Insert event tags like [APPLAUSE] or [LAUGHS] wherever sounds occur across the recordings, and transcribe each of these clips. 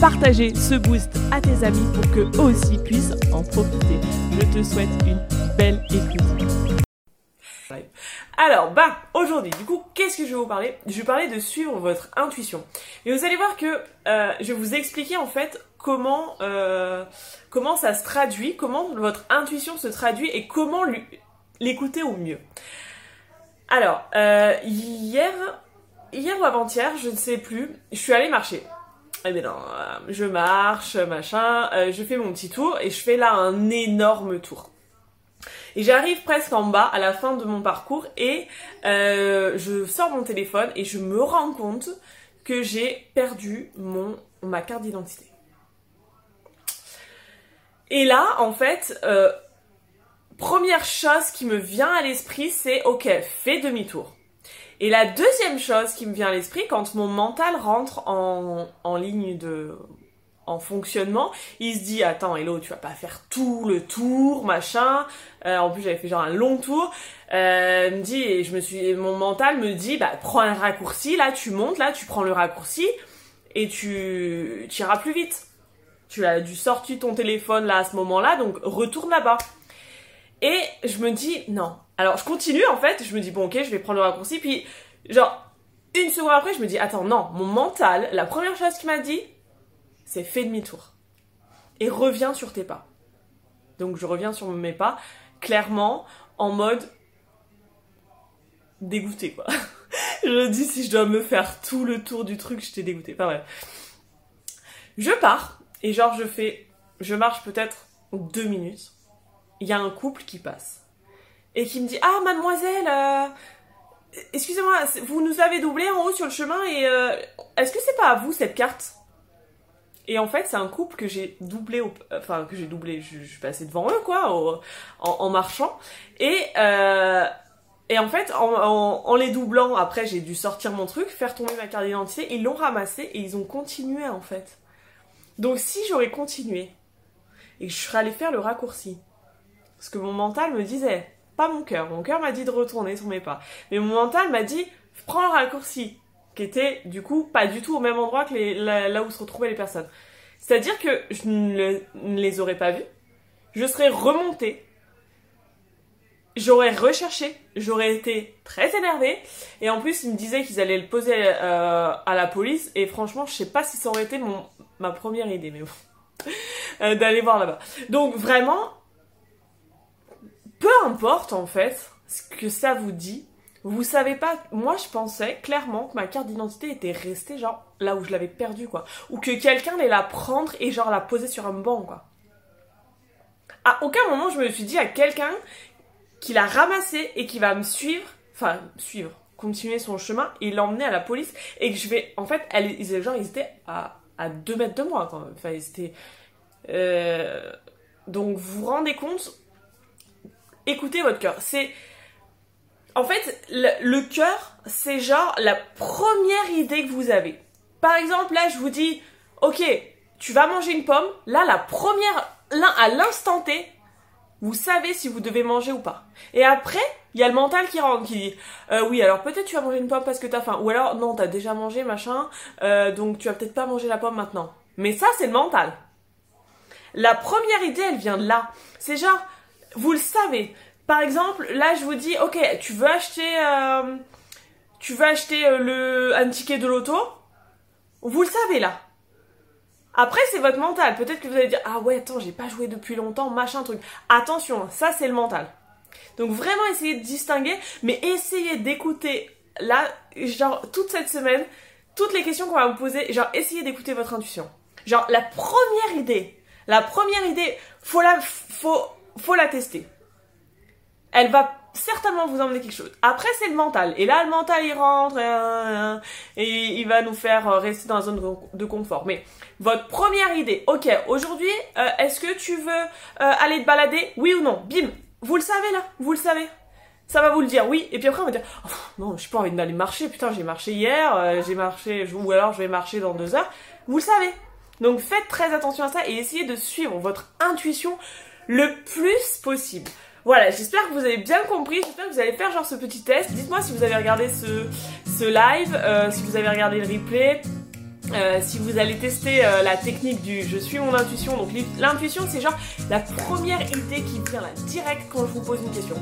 partager ce boost à tes amis pour que eux aussi puissent en profiter. Je te souhaite une belle écoute. Alors, bah, aujourd'hui, du coup, qu'est-ce que je vais vous parler? Je vais parler de suivre votre intuition. Et vous allez voir que euh, je vais vous expliquer en fait comment euh, comment ça se traduit, comment votre intuition se traduit et comment l'écouter au mieux. Alors, euh, hier, hier ou avant-hier, je ne sais plus, je suis allée marcher. Eh bien non, euh, je marche, machin, euh, je fais mon petit tour et je fais là un énorme tour. Et j'arrive presque en bas à la fin de mon parcours et euh, je sors mon téléphone et je me rends compte que j'ai perdu mon ma carte d'identité. Et là, en fait, première chose qui me vient à l'esprit, c'est ok, fais demi-tour. Et la deuxième chose qui me vient à l'esprit, quand mon mental rentre en, en ligne de en fonctionnement, il se dit attends Hello, tu vas pas faire tout le tour, machin. Euh, en plus j'avais fait genre un long tour. Euh, me dit et je me suis mon mental me dit bah prends un raccourci là, tu montes là, tu prends le raccourci et tu, iras plus vite. Tu as dû sortir ton téléphone là à ce moment-là, donc retourne là-bas. Et je me dis non, alors je continue en fait, je me dis bon ok je vais prendre le raccourci, puis genre une seconde après je me dis attends non, mon mental, la première chose qu'il m'a dit c'est fais demi-tour et reviens sur tes pas. Donc je reviens sur mes pas, clairement en mode dégoûté quoi. [LAUGHS] je dis si je dois me faire tout le tour du truc, je t'ai dégoûté. Pas vrai. Je pars et genre je fais, je marche peut-être deux minutes. Il y a un couple qui passe et qui me dit Ah, mademoiselle, euh, excusez-moi, vous nous avez doublé en haut sur le chemin et euh, est-ce que c'est pas à vous cette carte? Et en fait, c'est un couple que j'ai doublé, enfin que j'ai doublé, je, suis passée devant eux quoi, en, marchant. Et euh, et en fait, en, les doublant, après j'ai dû sortir mon truc, faire tomber ma carte d'identité. Ils l'ont ramassé et ils ont continué en fait. Donc si j'aurais continué et que je serais allée faire le raccourci, parce que mon mental me disait, pas mon cœur. Mon cœur m'a dit de retourner sur mes pas. Mais mon mental m'a dit, prends le raccourci, qui était du coup pas du tout au même endroit que là, où se retrouvaient les personnes. C'est-à-dire que je ne, les aurais pas vus, je serais remontée, j'aurais recherché, j'aurais été très énervée, et en plus ils me disaient qu'ils allaient le poser euh, à la police, et franchement je sais pas si ça aurait été mon, ma première idée, mais bon, [LAUGHS] euh, d'aller voir là-bas. Donc vraiment, peu importe en fait ce que ça vous dit, vous savez pas, moi je pensais clairement que ma carte d'identité était restée genre là où je l'avais perdue quoi. Ou que quelqu'un allait la prendre et genre la poser sur un banc quoi. À aucun moment je me suis dit à quelqu'un qui l'a ramassée et qui va me suivre, enfin suivre, continuer son chemin et l'emmener à la police et que je vais, en fait, elle, ils, genre ils étaient à, à deux mètres de moi quand même. Enfin ils étaient... Euh, donc vous vous rendez compte écoutez votre cœur. C'est en fait le, cœur, c'est genre la première idée que vous avez. Par exemple, là, je vous dis, ok, tu vas manger une pomme. Là, la première, là, à l'instant T, vous savez si vous devez manger ou pas. Et après, il y a le mental qui rentre, qui dit, euh, oui, alors peut-être tu vas manger une pomme parce que t'as faim. Ou alors, non, t'as déjà mangé, machin, euh, donc tu vas peut-être pas manger la pomme maintenant. Mais ça, c'est le mental. La première idée, elle vient de là. C'est genre, vous le savez. Par exemple, là, je vous dis, ok, tu veux acheter, euh, tu veux acheter euh, le, un ticket de loto. Vous le savez là. Après, c'est votre mental. Peut-être que vous allez dire, ah ouais, attends, j'ai pas joué depuis longtemps, machin truc. Attention, ça c'est le mental. Donc vraiment essayez de distinguer, mais essayez d'écouter là, genre toute cette semaine, toutes les questions qu'on va vous poser, genre essayez d'écouter votre intuition. Genre la première idée, la première idée, faut la, faut faut la tester. Elle va certainement vous emmener quelque chose. Après, c'est le mental. Et là, le mental, il rentre et, il va nous faire rester dans la zone de confort. Mais votre première idée, ok, aujourd'hui, est-ce que tu veux aller te balader? Oui ou non? Bim Vous le savez là Vous le savez ça va vous le dire, oui. Et puis après, on va dire, oh, non, j'ai pas envie d'aller marcher. Putain, j'ai marché hier, j'ai marché, ou alors je vais marcher dans deux heures. Vous le savez. Donc faites très attention à ça et essayez de suivre votre intuition le plus possible. Voilà, j'espère que vous avez bien compris, j'espère que vous allez faire genre ce petit test. Dites-moi si vous avez regardé ce, live, euh, si vous avez regardé le replay, euh, si vous allez tester euh, la technique du je suis mon intuition, donc l'intuition c'est genre la première idée qui vient là direct quand je vous pose une question.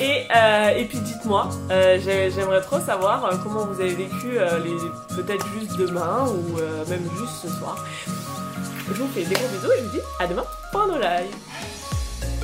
Et, puis dites-moi, j'aimerais trop savoir comment vous avez vécu les peut-être juste demain ou même juste ce soir. Je vous fais des gros bisous et je vous dis à demain pour un live.